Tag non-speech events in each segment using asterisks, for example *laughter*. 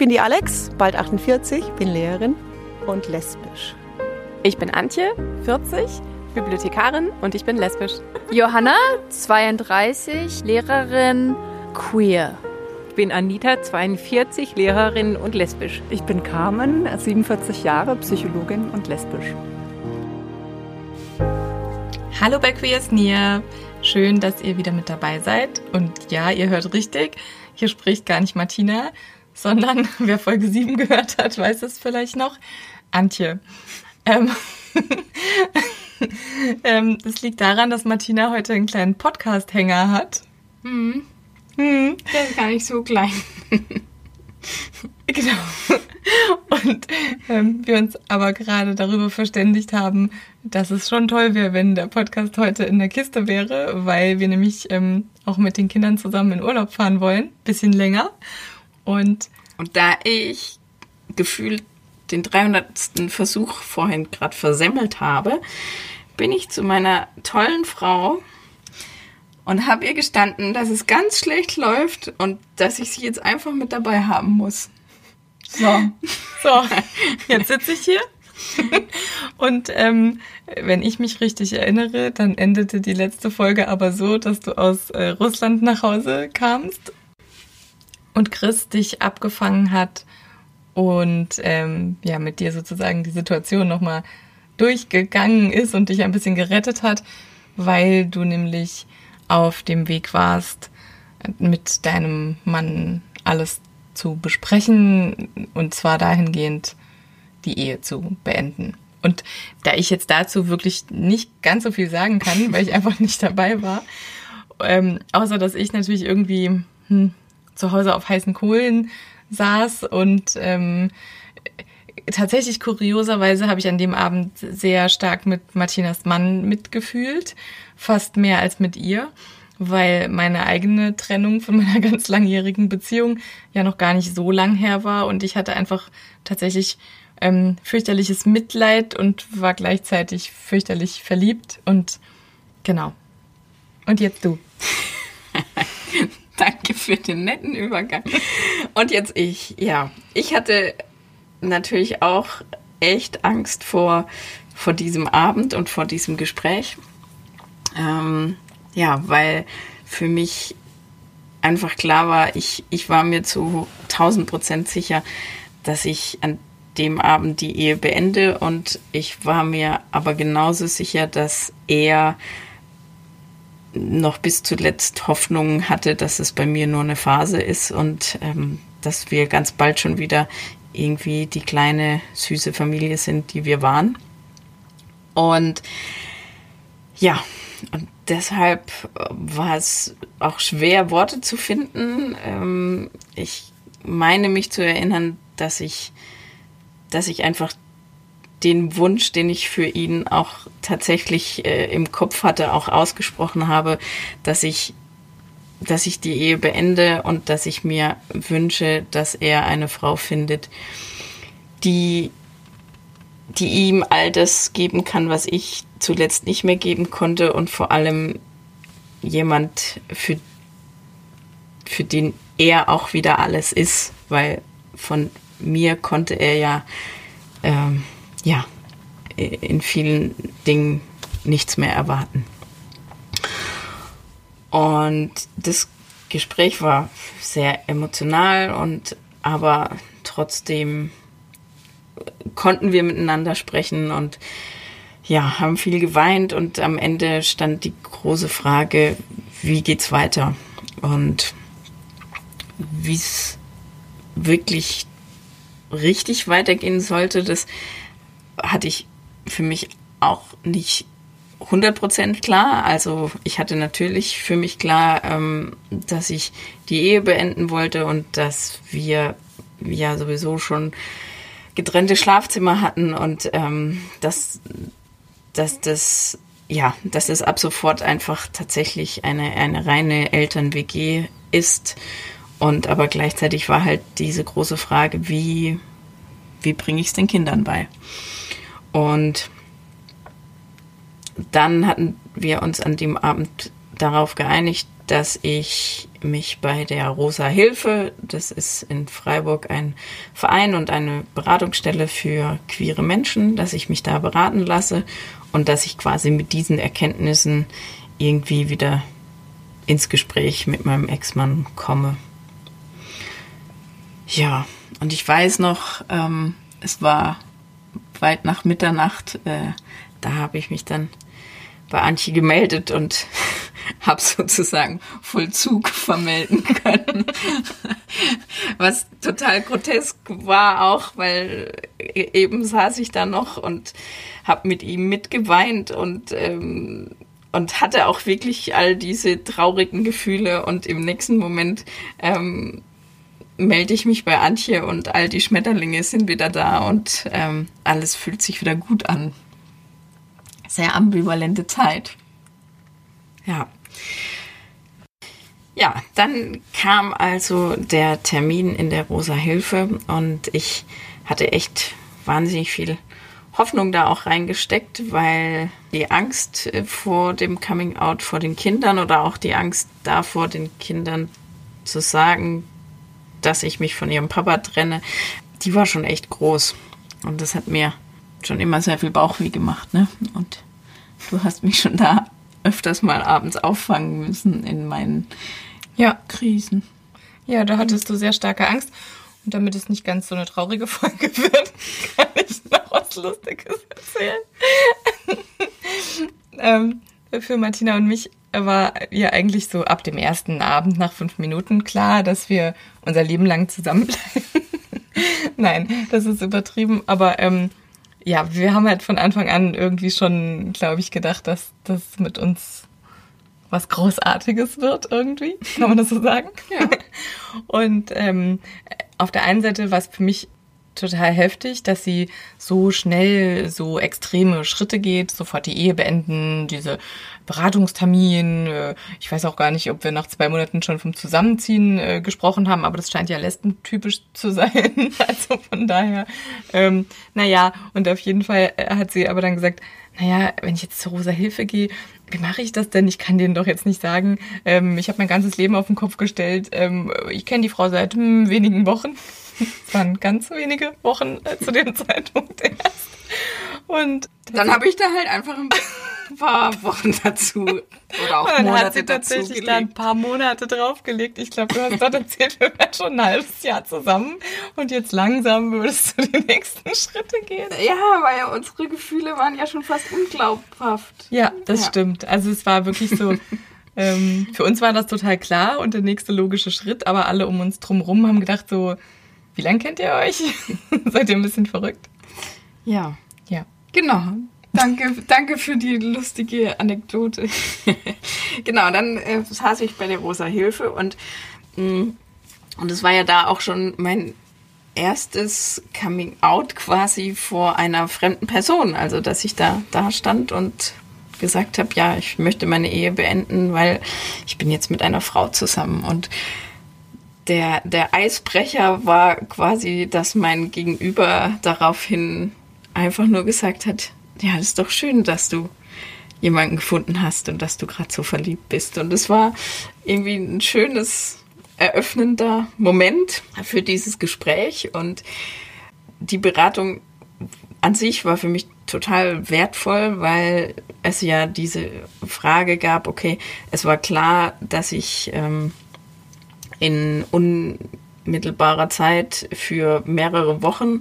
bin die Alex, bald 48, bin Lehrerin und lesbisch. Ich bin Antje, 40, Bibliothekarin und ich bin lesbisch. Johanna, 32, Lehrerin, queer. Ich bin Anita, 42, Lehrerin und lesbisch. Ich bin Carmen, 47 Jahre, Psychologin und lesbisch. Hallo bei Queers Nia. Schön, dass ihr wieder mit dabei seid. Und ja, ihr hört richtig. Hier spricht gar nicht Martina, sondern *laughs* wer Folge 7 gehört hat, weiß es vielleicht noch. Antje. Ähm, *laughs* ähm, das liegt daran, dass Martina heute einen kleinen Podcast-Hänger hat. Hm. Hm. Der ist gar nicht so klein. genau. Und ähm, wir uns aber gerade darüber verständigt haben, dass es schon toll wäre, wenn der Podcast heute in der Kiste wäre, weil wir nämlich ähm, auch mit den Kindern zusammen in Urlaub fahren wollen, bisschen länger. Und, und da ich gefühlt den 300. Versuch vorhin gerade versemmelt habe, bin ich zu meiner tollen Frau und habe ihr gestanden, dass es ganz schlecht läuft und dass ich sie jetzt einfach mit dabei haben muss. So, so, jetzt sitze ich hier. Und ähm, wenn ich mich richtig erinnere, dann endete die letzte Folge aber so, dass du aus äh, Russland nach Hause kamst und Chris dich abgefangen hat und ähm, ja mit dir sozusagen die Situation nochmal durchgegangen ist und dich ein bisschen gerettet hat, weil du nämlich auf dem Weg warst, mit deinem Mann alles zu besprechen und zwar dahingehend die Ehe zu beenden. Und da ich jetzt dazu wirklich nicht ganz so viel sagen kann, weil ich *laughs* einfach nicht dabei war, ähm, außer dass ich natürlich irgendwie hm, zu Hause auf heißen Kohlen saß und ähm, tatsächlich kurioserweise habe ich an dem Abend sehr stark mit Martinas Mann mitgefühlt, fast mehr als mit ihr, weil meine eigene Trennung von *laughs* meiner ganz langjährigen Beziehung ja noch gar nicht so lang her war und ich hatte einfach tatsächlich ähm, fürchterliches Mitleid und war gleichzeitig fürchterlich verliebt und genau. Und jetzt du. *laughs* Danke für den netten Übergang. Und jetzt ich. Ja, ich hatte natürlich auch echt Angst vor, vor diesem Abend und vor diesem Gespräch. Ähm, ja, weil für mich einfach klar war, ich, ich war mir zu 1000 Prozent sicher, dass ich an dem Abend die Ehe beende und ich war mir aber genauso sicher, dass er noch bis zuletzt Hoffnung hatte, dass es bei mir nur eine Phase ist und ähm, dass wir ganz bald schon wieder irgendwie die kleine süße Familie sind, die wir waren. Und ja, und deshalb war es auch schwer, Worte zu finden. Ähm, ich meine mich zu erinnern, dass ich, dass ich einfach den Wunsch, den ich für ihn auch tatsächlich äh, im Kopf hatte, auch ausgesprochen habe, dass ich, dass ich die Ehe beende und dass ich mir wünsche, dass er eine Frau findet, die, die ihm all das geben kann, was ich zuletzt nicht mehr geben konnte und vor allem jemand, für, für den er auch wieder alles ist, weil von mir konnte er ja ähm, ja, in vielen Dingen nichts mehr erwarten. Und das Gespräch war sehr emotional und aber trotzdem konnten wir miteinander sprechen und ja, haben viel geweint und am Ende stand die große Frage, wie geht's weiter? Und wie es wirklich richtig weitergehen sollte, das hatte ich für mich auch nicht 100% klar. Also ich hatte natürlich für mich klar, ähm, dass ich die Ehe beenden wollte und dass wir ja sowieso schon getrennte Schlafzimmer hatten und ähm, dass, dass das ja, dass es ab sofort einfach tatsächlich eine, eine reine Eltern-WG ist. Und aber gleichzeitig war halt diese große Frage, wie, wie bringe ich es den Kindern bei? Und dann hatten wir uns an dem Abend darauf geeinigt, dass ich mich bei der Rosa Hilfe, das ist in Freiburg ein Verein und eine Beratungsstelle für queere Menschen, dass ich mich da beraten lasse und dass ich quasi mit diesen Erkenntnissen irgendwie wieder ins Gespräch mit meinem Ex-Mann komme. Ja, und ich weiß noch, ähm, es war weit nach Mitternacht, äh, da habe ich mich dann bei Antje gemeldet und *laughs* habe sozusagen Vollzug vermelden *laughs* können. Was total grotesk war auch, weil eben saß ich da noch und habe mit ihm mitgeweint und ähm, und hatte auch wirklich all diese traurigen Gefühle und im nächsten Moment ähm, melde ich mich bei Antje und all die Schmetterlinge sind wieder da und ähm, alles fühlt sich wieder gut an. Sehr ambivalente Zeit. Ja. Ja, dann kam also der Termin in der Rosa Hilfe und ich hatte echt wahnsinnig viel Hoffnung da auch reingesteckt, weil die Angst vor dem Coming Out vor den Kindern oder auch die Angst davor, den Kindern zu sagen, dass ich mich von ihrem Papa trenne, die war schon echt groß. Und das hat mir schon immer sehr viel Bauchweh gemacht. Ne? Und du hast mich schon da öfters mal abends auffangen müssen in meinen ja. Krisen. Ja, da hattest du sehr starke Angst. Und damit es nicht ganz so eine traurige Folge *laughs* wird, kann ich noch was Lustiges erzählen. *laughs* ähm, für Martina und mich war ja eigentlich so ab dem ersten Abend nach fünf Minuten klar, dass wir unser Leben lang zusammenbleiben. *laughs* Nein, das ist übertrieben, aber ähm, ja, wir haben halt von Anfang an irgendwie schon, glaube ich, gedacht, dass das mit uns was Großartiges wird irgendwie. Kann man das so sagen? Ja. *laughs* Und ähm, auf der einen Seite war es für mich total heftig, dass sie so schnell so extreme Schritte geht, sofort die Ehe beenden, diese Beratungstermin. Äh, ich weiß auch gar nicht, ob wir nach zwei Monaten schon vom Zusammenziehen äh, gesprochen haben, aber das scheint ja lesbentypisch zu sein. *laughs* Also von daher, ähm, naja, und auf jeden Fall hat sie aber dann gesagt, naja, wenn ich jetzt zur Rosa Hilfe gehe, wie mache ich das denn? Ich kann denen doch jetzt nicht sagen, ähm, ich habe mein ganzes Leben auf den Kopf gestellt. Ähm, ich kenne die Frau seit hm, wenigen Wochen. *laughs* Es waren ganz wenige Wochen äh, zu dem *laughs* Zeitpunkt erst. Und dann habe ich da halt einfach ein paar Wochen dazu oder auch dann Monate hat sie tatsächlich da ein paar Monate draufgelegt. Ich glaube, du hast dort erzählt, wir wären schon ein halbes Jahr zusammen und jetzt langsam würdest du die nächsten Schritte gehen. Ja, weil unsere Gefühle waren ja schon fast unglaubhaft. Ja, das ja. stimmt. Also es war wirklich so. ähm, für uns war das total klar und der nächste logische Schritt, aber alle um uns drumherum haben gedacht so, wie lange kennt ihr euch? *laughs* Seid ihr ein bisschen verrückt? Ja. Ja. Genau. Danke, danke für die lustige Anekdote. *laughs* genau, dann äh, saß ich bei der Rosa Hilfe und mh, und es war ja da auch schon mein erstes Coming Out quasi vor einer fremden Person, also dass ich da da stand und gesagt habe, ja, ich möchte meine Ehe beenden, weil ich bin jetzt mit einer Frau zusammen und der, der Eisbrecher war quasi, dass mein Gegenüber daraufhin einfach nur gesagt hat, ja, ist doch schön, dass du jemanden gefunden hast und dass du gerade so verliebt bist. Und es war irgendwie ein schönes, eröffnender Moment für dieses Gespräch. Und die Beratung an sich war für mich total wertvoll, weil es ja diese Frage gab, okay, es war klar, dass ich ähm, in unmittelbarer Zeit für mehrere Wochen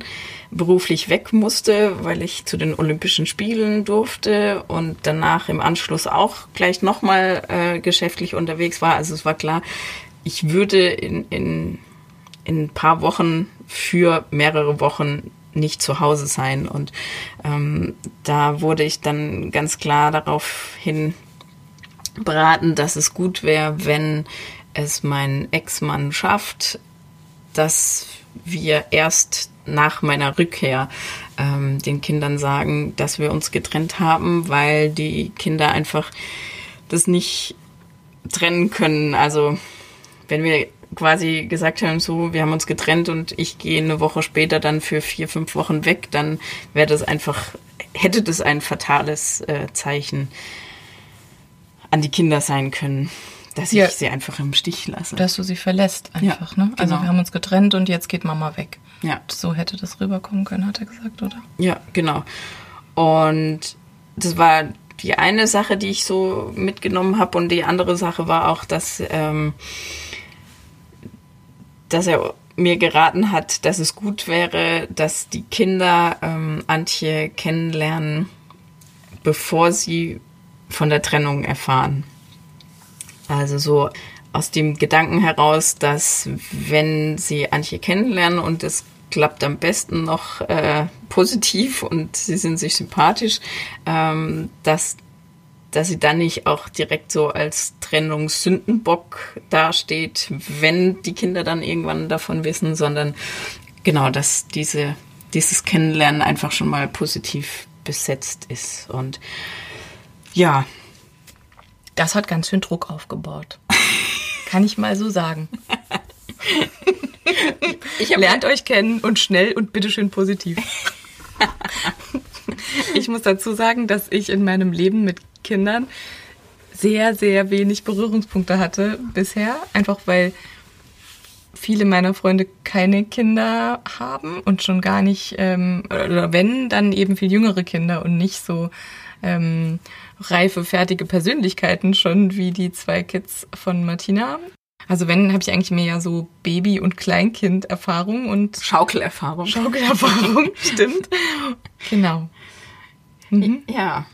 beruflich weg musste, weil ich zu den Olympischen Spielen durfte und danach im Anschluss auch gleich nochmal äh, geschäftlich unterwegs war. Also es war klar, ich würde in, in, in ein paar Wochen für mehrere Wochen nicht zu Hause sein. Und ähm, da wurde ich dann ganz klar darauf hin beraten, dass es gut wäre, wenn es mein Ex-Mann schafft, dass wir erst nach meiner Rückkehr ähm, den Kindern sagen, dass wir uns getrennt haben, weil die Kinder einfach das nicht trennen können. Also wenn wir quasi gesagt haben, so, wir haben uns getrennt und ich gehe eine Woche später dann für vier, fünf Wochen weg, dann wäre das einfach, hätte das ein fatales äh, Zeichen an die Kinder sein können dass Ja. ich sie einfach im Stich lasse. Dass du sie verlässt einfach, Ja, ne? Also genau. wir haben uns getrennt und jetzt geht Mama weg. ja. So hätte das rüberkommen können, hat er gesagt, oder? Ja, genau. Und das war die eine Sache, die ich so mitgenommen habe. Und die andere Sache war auch, dass, ähm, dass er mir geraten hat, dass es gut wäre, dass die Kinder ähm, Antje kennenlernen, bevor sie von der Trennung erfahren. Also so aus dem Gedanken heraus, dass wenn sie Antje kennenlernen und es klappt am besten noch äh, positiv und sie sind sich sympathisch, ähm, dass, dass sie dann nicht auch direkt so als Trennungssündenbock dasteht, wenn die Kinder dann irgendwann davon wissen, sondern genau, dass diese, dieses Kennenlernen einfach schon mal positiv besetzt ist. Und ja, Das hat ganz schön Druck aufgebaut. Kann ich mal so sagen. *laughs* Lernt euch kennen und schnell und bitteschön positiv. ich muss dazu sagen, dass ich in meinem Leben mit Kindern sehr, sehr wenig Berührungspunkte hatte bisher. Einfach weil viele meiner Freunde keine Kinder haben und schon gar nicht, ähm, oder wenn, dann eben viel jüngere Kinder und nicht so ähm, reife, fertige Persönlichkeiten schon wie die zwei Kids von Martina. Also wenn, habe ich eigentlich mehr ja so Baby- und Kleinkind-Erfahrung und Schaukelerfahrung. Schaukelerfahrung, *laughs* stimmt. Genau. Ja.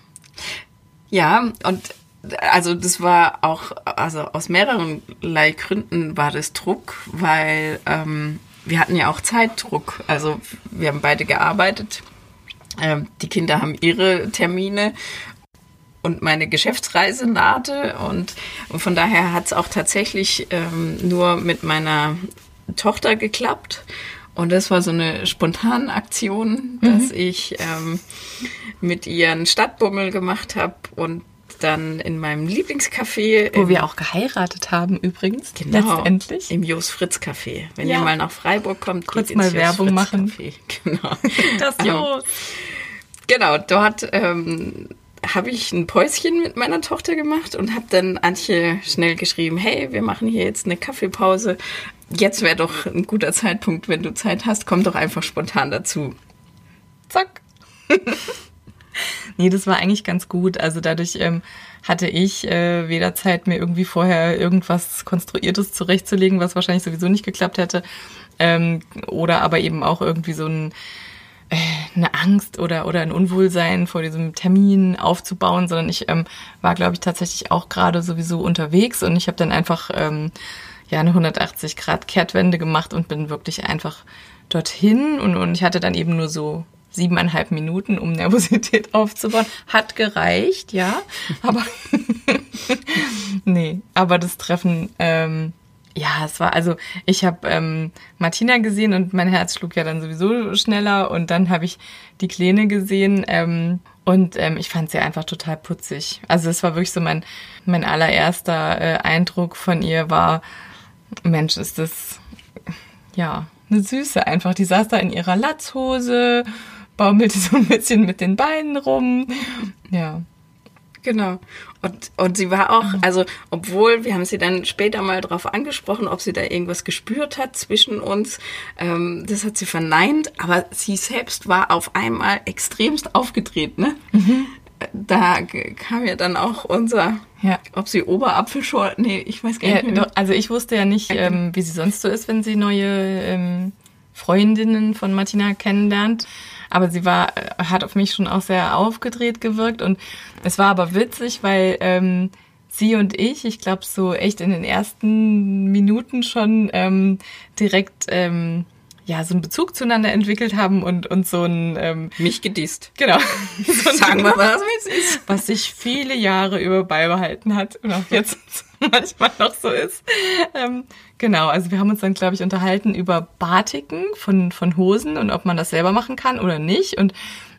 Ja, und also das war auch, also aus mehreren Gründen war das Druck, weil ähm, wir hatten ja auch Zeitdruck. Also wir haben beide gearbeitet. Ähm, die Kinder haben ihre Termine und meine Geschäftsreise nahte und, und von daher hat es auch tatsächlich ähm, nur mit meiner Tochter geklappt. Und das war so eine spontane Aktion, dass ich ähm, mit ihr einen Stadtbummel gemacht habe und dann in meinem Lieblingscafé Wo wir auch geheiratet haben übrigens, Genau, letztendlich. im Jos Fritz Café. Wenn Ja. ihr mal nach Freiburg kommt, Kurz mal Werbung machen. Café. *laughs* Genau. *laughs* Das Ähm, Jos. Genau, dort ähm, habe ich ein Päuschen mit meiner Tochter gemacht und habe dann Antje schnell geschrieben, hey, wir machen hier jetzt eine Kaffeepause. Jetzt wäre doch ein guter Zeitpunkt, wenn du Zeit hast, komm doch einfach spontan dazu. Zack. *laughs* nee, das war eigentlich ganz gut. Also dadurch ähm, hatte ich äh, weder Zeit, mir irgendwie vorher irgendwas Konstruiertes zurechtzulegen, was wahrscheinlich sowieso nicht geklappt hätte. Ähm, oder aber eben auch irgendwie so ein, eine Angst oder, oder ein Unwohlsein vor diesem Termin aufzubauen, sondern ich ähm, war, glaube ich, tatsächlich auch gerade sowieso unterwegs und ich habe dann einfach ähm, ja eine 180 Grad Kehrtwende gemacht und bin wirklich einfach dorthin und, und ich hatte dann eben nur so siebeneinhalb Minuten, um Nervosität *laughs* aufzubauen. Hat gereicht, ja, aber *laughs* nee, aber das Treffen, ähm, ja, es war, also ich habe ähm, Martina gesehen und mein Herz schlug ja dann sowieso schneller und dann habe ich die Kleine gesehen ähm, und ähm, ich fand sie einfach total putzig. Also es war wirklich so mein, mein allererster äh, Eindruck von ihr war, Mensch, ist das, ja, eine Süße einfach. Die saß da in ihrer Latzhose, baumelte *laughs* so ein bisschen mit den Beinen rum. Ja. Genau. Und, und sie war auch, also, obwohl, wir haben sie dann später mal darauf angesprochen, ob sie da irgendwas gespürt hat zwischen uns. Ähm, das hat sie verneint, aber sie selbst war auf einmal extremst aufgedreht, ne? Da g- kam ja dann auch unser, Ja. ob sie Oberapfelschorle, nee, ich weiß gar ja nicht mehr. doch, also ich wusste ja nicht, ähm, wie sie sonst so ist, wenn sie neue ähm, Freundinnen von Martina kennenlernt. Aber sie war, äh, hat auf mich schon auch sehr aufgedreht gewirkt. Und es war aber witzig, weil ähm, sie und ich, ich glaube, so echt in den ersten Minuten schon ähm, direkt ähm, ja so einen Bezug zueinander entwickelt haben und, und so ein ähm, Mich gedisst. genau. *laughs* so Sagen wir mal, es ist. was sich viele Jahre über beibehalten hat und auch jetzt *laughs* manchmal noch so ist. Ähm, genau, also wir haben uns dann, glaube ich, unterhalten über Batiken von, von Hosen und ob man das selber machen kann oder nicht. Und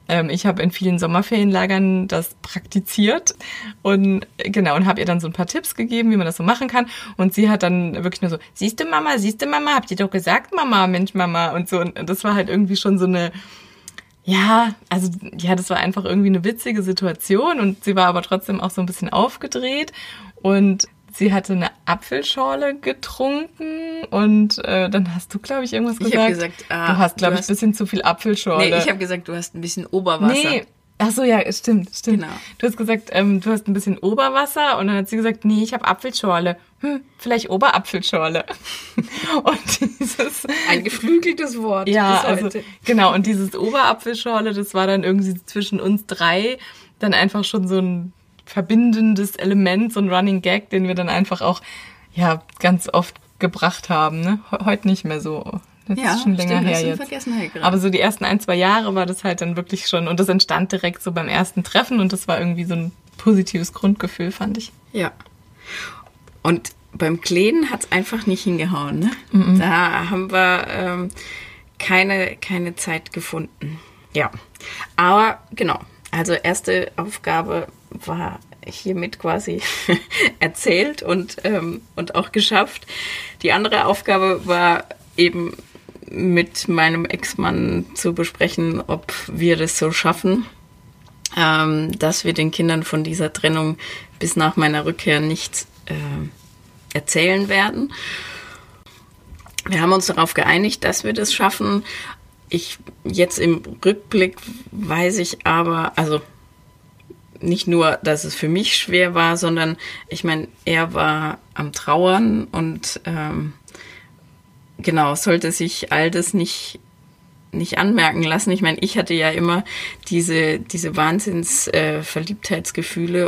ich habe in vielen Sommerferienlagern das praktiziert und äh, genau und habe ihr dann so ein paar Tipps gegeben, wie man das so machen kann. Und sie hat dann wirklich nur so: Siehste Mama, siehste Mama, habt ihr doch gesagt, Mama, Mensch Mama und so. Und das war halt irgendwie schon so eine ja, also ja, das war einfach irgendwie eine witzige Situation und sie war aber trotzdem auch so ein bisschen aufgedreht und sie hatte eine Apfelschorle getrunken und äh, dann hast du, glaube ich, irgendwas gesagt. Ich habe gesagt, ah, du hast, glaube ich, ein hast- bisschen zu viel Apfelschorle. Nee, ich habe gesagt, du hast ein bisschen Oberwasser. Nee. Ach so, ja, stimmt, stimmt. Genau. Du hast gesagt, ähm, du hast ein bisschen Oberwasser und dann hat sie gesagt, nee, ich habe Apfelschorle. Hm, vielleicht Oberapfelschorle. *laughs* und dieses Ein geflügeltes Wort. ja, also genau und dieses Oberapfelschorle, das war dann irgendwie zwischen uns drei dann einfach schon so ein verbindendes Element, so ein Running Gag, den wir dann einfach auch ja ganz oft gebracht haben, ne? He- Heute nicht mehr so. Das ja, ist schon länger stimmt, her jetzt. Aber so die ersten ein, zwei Jahre war das halt dann wirklich schon und das entstand direkt so beim ersten Treffen und das war irgendwie so ein positives Grundgefühl, fand ich. Ja. Und beim Kleden hat's einfach nicht hingehauen. Ne? Da haben wir ähm, keine, keine Zeit gefunden. Ja. Aber genau. Also erste Aufgabe war hiermit quasi *laughs* erzählt und, ähm, und auch geschafft. Die andere Aufgabe war eben mit meinem Ex-Mann zu besprechen, ob wir das so schaffen, ähm, dass wir den Kindern von dieser Trennung bis nach meiner Rückkehr nicht äh, erzählen werden. Wir haben uns darauf geeinigt, dass wir das schaffen. Ich jetzt im Rückblick weiß ich aber, also nicht nur, dass es für mich schwer war, sondern ich meine, er war am Trauern und ähm, genau, sollte sich all das nicht nicht anmerken lassen. Ich meine, ich hatte ja immer diese, diese Wahnsinns äh,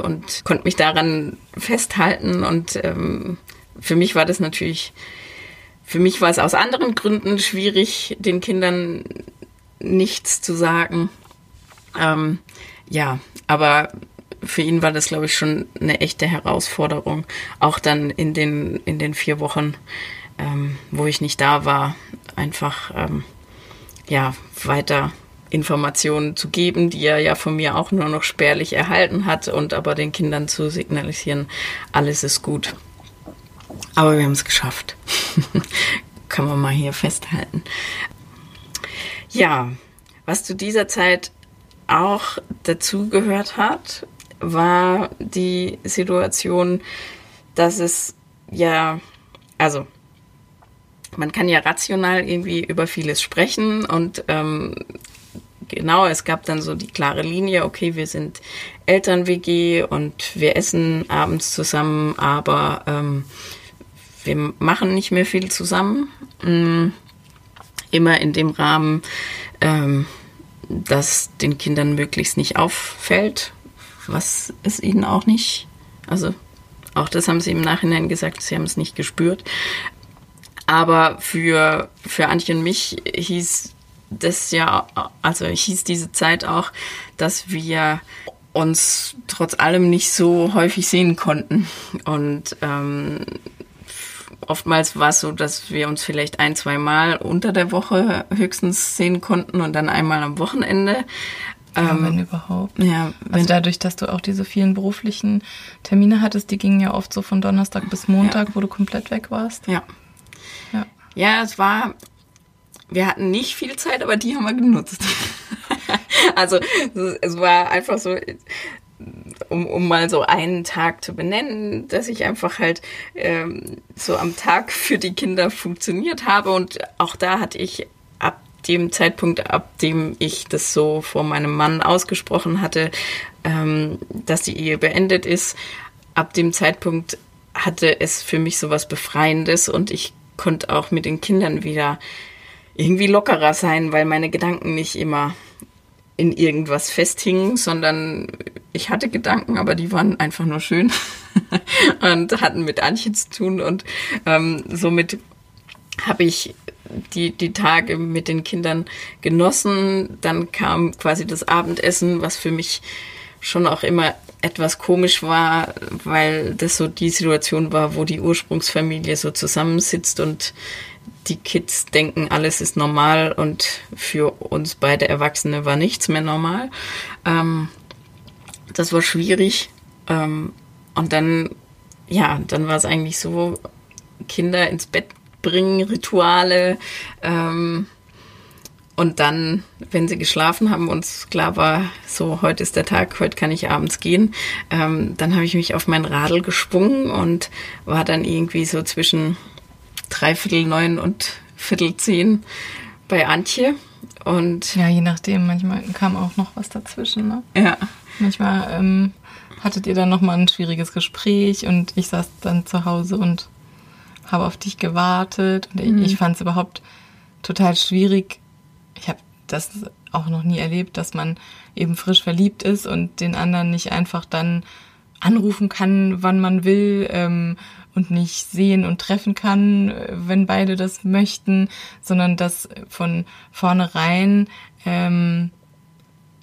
und konnte mich daran festhalten. Und ähm, für mich war das natürlich, für mich war es aus anderen Gründen schwierig, den Kindern nichts zu sagen. Ähm, ja, aber für ihn war das, glaube ich, schon eine echte Herausforderung. Auch dann in den, in den vier Wochen, ähm, wo ich nicht da war, einfach ähm, ja, weiter Informationen zu geben, die er ja von mir auch nur noch spärlich erhalten hat und aber den Kindern zu signalisieren, alles ist gut. Aber wir haben es geschafft. *laughs* Kann man mal hier festhalten. Ja, was zu dieser Zeit auch dazugehört hat, war die Situation, dass es ja, also man kann ja rational irgendwie über vieles sprechen und ähm, genau, es gab dann so die klare Linie, okay, wir sind Eltern-WG und wir essen abends zusammen, aber ähm, wir machen nicht mehr viel zusammen. Mm, Immer in dem Rahmen, ähm, dass den Kindern möglichst nicht auffällt, was es ihnen auch nicht, also auch das haben sie im Nachhinein gesagt, sie haben es nicht gespürt. Aber für, für Antje und mich hieß das ja, also hieß diese Zeit auch, dass wir uns trotz allem nicht so häufig sehen konnten. Und ähm, oftmals war es so, dass wir uns vielleicht ein, zwei Mal unter der Woche höchstens sehen konnten und dann einmal am Wochenende. Ja, Ähm, wenn überhaupt. ja, wenn, Also dadurch, dass du auch diese vielen beruflichen Termine hattest, die gingen ja oft so von Donnerstag bis Montag, wo du komplett weg warst. Ja. Ja. Ja, es war, wir hatten nicht viel Zeit, aber die haben wir genutzt. *laughs* also es war einfach so, um, um mal so einen Tag zu benennen, dass ich einfach halt ähm, so am Tag *laughs* für die Kinder funktioniert habe. Und auch da hatte ich ab dem Zeitpunkt, ab dem ich das so vor meinem Mann ausgesprochen hatte, ähm, dass die Ehe beendet ist, ab dem Zeitpunkt hatte es für mich so was Befreiendes und ich konnte auch mit den Kindern wieder irgendwie lockerer sein, weil meine Gedanken nicht immer in irgendwas festhingen, sondern ich hatte Gedanken, aber die waren einfach nur schön *laughs* und hatten mit Antje zu tun und ähm, somit habe ich die, die Tage mit den Kindern genossen. Dann kam quasi das Abendessen, was für mich schon auch immer etwas komisch war, weil das so die Situation war, wo die Ursprungsfamilie so zusammensitzt und die Kids denken, alles ist normal und für uns beide Erwachsene war nichts mehr normal. Ähm, das war schwierig. Ähm, und dann, ja, dann war es eigentlich so, Kinder ins Bett bringen, Rituale, ähm, Und dann, wenn sie geschlafen haben, uns klar war, so heute ist der Tag, heute kann ich abends gehen, ähm, dann habe ich mich auf mein Radl geschwungen und war dann irgendwie so zwischen dreiviertel neun und viertel zehn bei Antje. Und ja, je nachdem, manchmal kam auch noch was dazwischen. Ne? Ja. Manchmal ähm, hattet ihr dann nochmal ein schwieriges Gespräch und ich saß dann zu Hause und habe auf dich gewartet. Und mhm. ich, ich fand es überhaupt total schwierig. Ich habe das auch noch nie erlebt, dass man eben frisch verliebt ist und den anderen nicht einfach dann anrufen kann, wann man will ähm, und nicht sehen und treffen kann, wenn beide das möchten, sondern dass von vornherein ähm,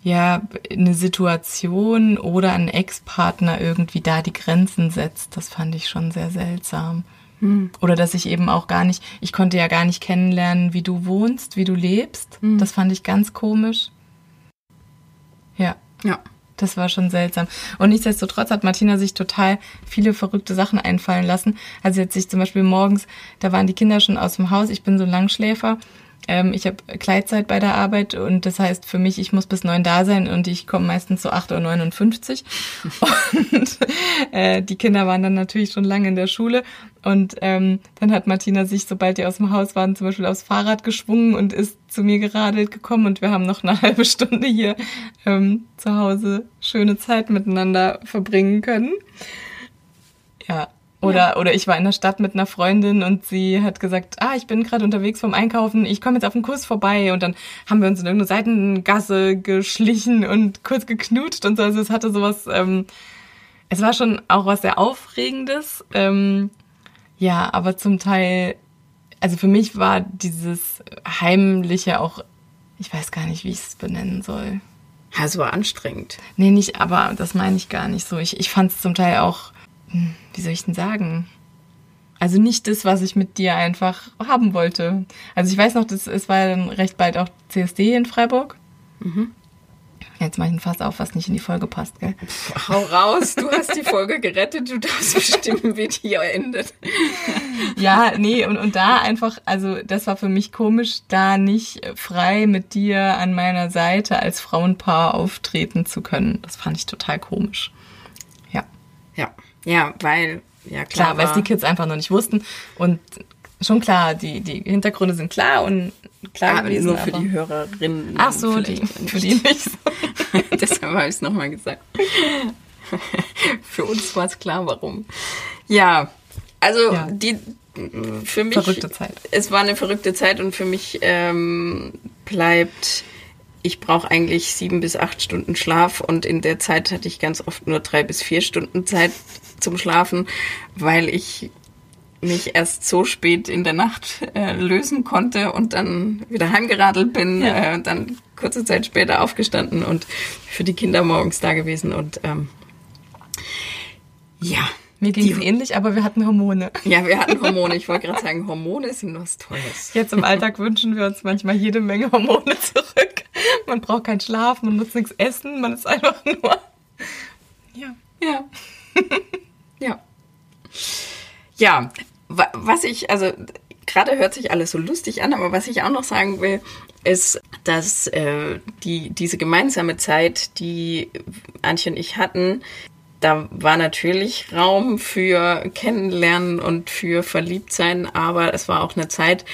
ja eine Situation oder ein Ex-Partner irgendwie da die Grenzen setzt. Das fand ich schon sehr seltsam. Hm. Oder dass ich eben auch gar nicht, ich konnte ja gar nicht kennenlernen, wie du wohnst, wie du lebst. Hm. Das fand ich ganz komisch. Ja. Ja. Das war schon seltsam. Und nichtsdestotrotz hat Martina sich total viele verrückte Sachen einfallen lassen. Also jetzt sich zum Beispiel morgens, da waren die Kinder schon aus dem Haus, ich bin so Langschläfer ähm, ich habe Gleitzeit bei der Arbeit und das heißt für mich, ich muss bis neun da sein und ich komme meistens so 8.59 Uhr. *laughs* Und äh, die Kinder waren dann natürlich schon lange in der Schule. Und ähm, dann hat Martina sich, sobald die aus dem Haus waren, zum Beispiel aufs Fahrrad geschwungen und ist zu mir geradelt gekommen und wir haben noch eine *laughs* halbe Stunde hier ähm, zu Hause schöne Zeit miteinander verbringen können. Ja, oder, ja. oder ich war in der Stadt mit einer Freundin und sie hat gesagt, ah, ich bin gerade unterwegs vom Einkaufen, ich komme jetzt auf den Kurs vorbei. Und dann haben wir uns in irgendeine Seitengasse geschlichen und kurz geknutscht und so. Also es hatte sowas, ähm, es war schon auch was sehr Aufregendes. Ähm, ja, aber zum Teil, also für mich war dieses Heimliche auch, ich weiß gar nicht, wie ich es benennen soll. Ja, so anstrengend. Nee, nicht, aber das meine ich gar nicht so. Ich, ich fand es zum Teil auch wie soll ich denn sagen? Also nicht das, was ich mit dir einfach haben wollte. Also ich weiß noch, das, es war dann recht bald auch CSD in Freiburg. Mhm. Jetzt mache ich ein Fass auf, was nicht in die Folge passt, gell? *laughs* Hau raus, du hast die Folge gerettet, du darfst bestimmen, wie die endet. *laughs* Ja, nee, und, und da einfach, also das war für mich komisch, da nicht frei mit dir an meiner Seite als Frauenpaar auftreten zu können. Das fand ich total komisch. Ja. Ja. Ja, weil, ja klar. Klar, weil es die Kids einfach noch nicht wussten. Und schon klar, die, die Hintergründe sind klar und klar ah, gewesen. Nur für die Hörerinnen. Ach so, die, *laughs* für die nicht so. *laughs* Deshalb habe ich es nochmal gesagt. *laughs* für uns war es klar, warum. Ja, also ja. die für mich. Verrückte Zeit. Es war eine verrückte Zeit und für mich ähm, bleibt ich brauche eigentlich sieben bis acht Stunden Schlaf und in der Zeit hatte ich ganz oft nur drei bis vier Stunden Zeit zum Schlafen, weil ich mich erst so spät in der Nacht äh, lösen konnte und dann wieder heimgeradelt bin, ja. äh, dann kurze Zeit später aufgestanden und für die Kinder morgens da gewesen und ähm, ja. Mir ging es ähnlich, aber wir hatten Hormone. Ja, wir hatten Hormone. Ich wollte gerade sagen, Hormone sind was Tolles. Jetzt im Alltag wünschen wir uns manchmal jede Menge Hormone *laughs* zurück. Man braucht keinen Schlaf, man muss nichts essen, man ist einfach nur. Ja. Ja. *laughs* ja. Ja, was ich, also gerade hört sich alles so lustig an, aber was ich auch noch sagen will, ist, dass äh, die, diese gemeinsame Zeit, die Antje und ich hatten, da war natürlich Raum für Kennenlernen und für Verliebtsein, aber es war auch eine Zeit,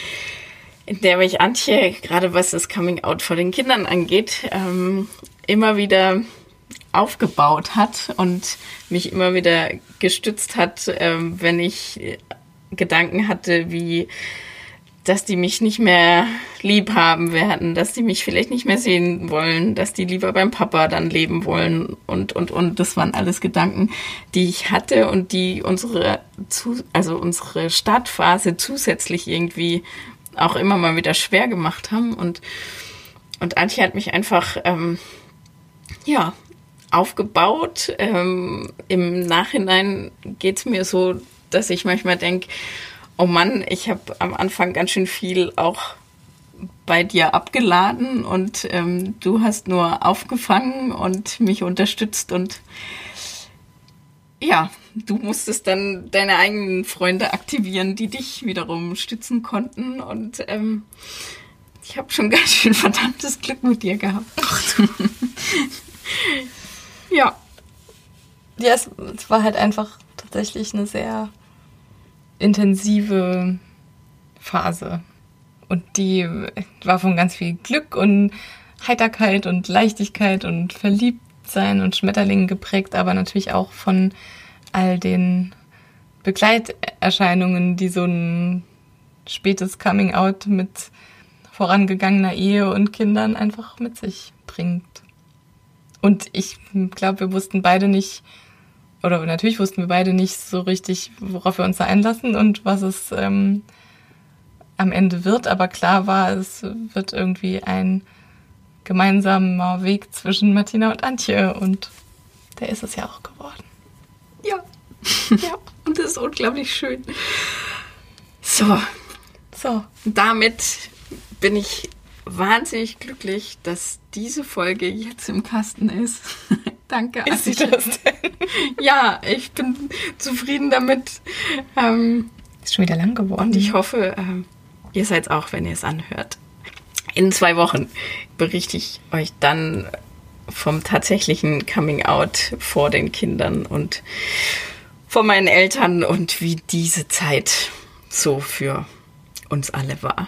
in der mich Antje, gerade was das Coming Out vor den Kindern angeht, ähm, immer wieder aufgebaut hat und mich immer wieder gestützt hat, ähm, wenn ich Gedanken hatte, wie dass die mich nicht mehr lieb haben werden, dass die mich vielleicht nicht mehr sehen wollen, dass die lieber beim Papa dann leben wollen und und und das waren alles Gedanken, die ich hatte und die unsere also unsere Startphase zusätzlich irgendwie auch immer mal wieder schwer gemacht haben und und Antje hat mich einfach ähm, ja aufgebaut. Ähm, Im Nachhinein geht's mir so, dass ich manchmal denke, oh Mann, ich habe am Anfang ganz schön viel auch bei dir abgeladen und ähm, du hast nur aufgefangen und mich unterstützt und ja, du musstest dann deine eigenen Freunde aktivieren, die dich wiederum stützen konnten und ähm, Ich habe schon *laughs* ganz schön verdammtes Glück mit dir gehabt. *laughs* ja. Ja, es, es war halt einfach tatsächlich eine sehr intensive Phase. Und die war von ganz viel Glück und Heiterkeit und Leichtigkeit und Verliebtsein und Schmetterlingen geprägt, aber natürlich auch von all den Begleiterscheinungen, die so ein spätes Coming Out mit vorangegangener Ehe und Kindern einfach mit sich bringt. Und ich glaube, wir wussten beide nicht, oder natürlich wussten wir beide nicht so richtig, worauf wir uns da einlassen und was es ähm, am Ende wird. Aber klar war, es wird irgendwie ein gemeinsamer Weg zwischen Martina und Antje und der ist es ja auch geworden. Ja. *laughs* ja, und das ist unglaublich schön. So. So. Damit bin ich wahnsinnig glücklich, dass diese Folge jetzt im Kasten ist. Danke, Ist sie das denn? *laughs* Ja, ich bin zufrieden damit. Ähm, ist schon wieder lang geworden. Und ich hoffe, ähm, ihr seid auch, wenn ihr es anhört. In zwei Wochen berichte ich euch dann vom tatsächlichen Coming Out vor den Kindern und vor meinen Eltern und wie diese Zeit so für uns alle war.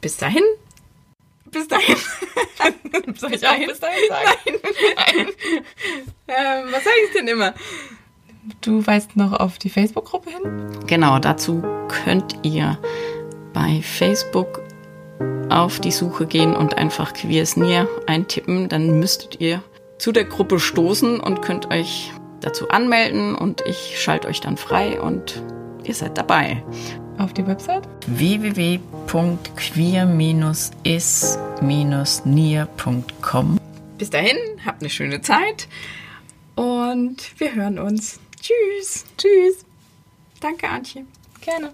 Bis dahin. Bis dahin. *laughs* Soll ich auch bis dahin sagen? Nein. Nein. *laughs* ähm, was sage ich denn immer? Du weist noch auf die Facebook-Gruppe hin? Genau, dazu könnt ihr bei Facebook auf die Suche gehen und einfach Queers Near eintippen. Dann müsstet ihr zu der Gruppe stoßen und könnt euch dazu anmelden und ich schalte euch dann frei und ihr seid dabei. Auf die Website? www.queer-is-near.com Bis dahin, habt eine schöne Zeit und wir hören uns. Tschüss. Tschüss. Danke, Antje. Gerne.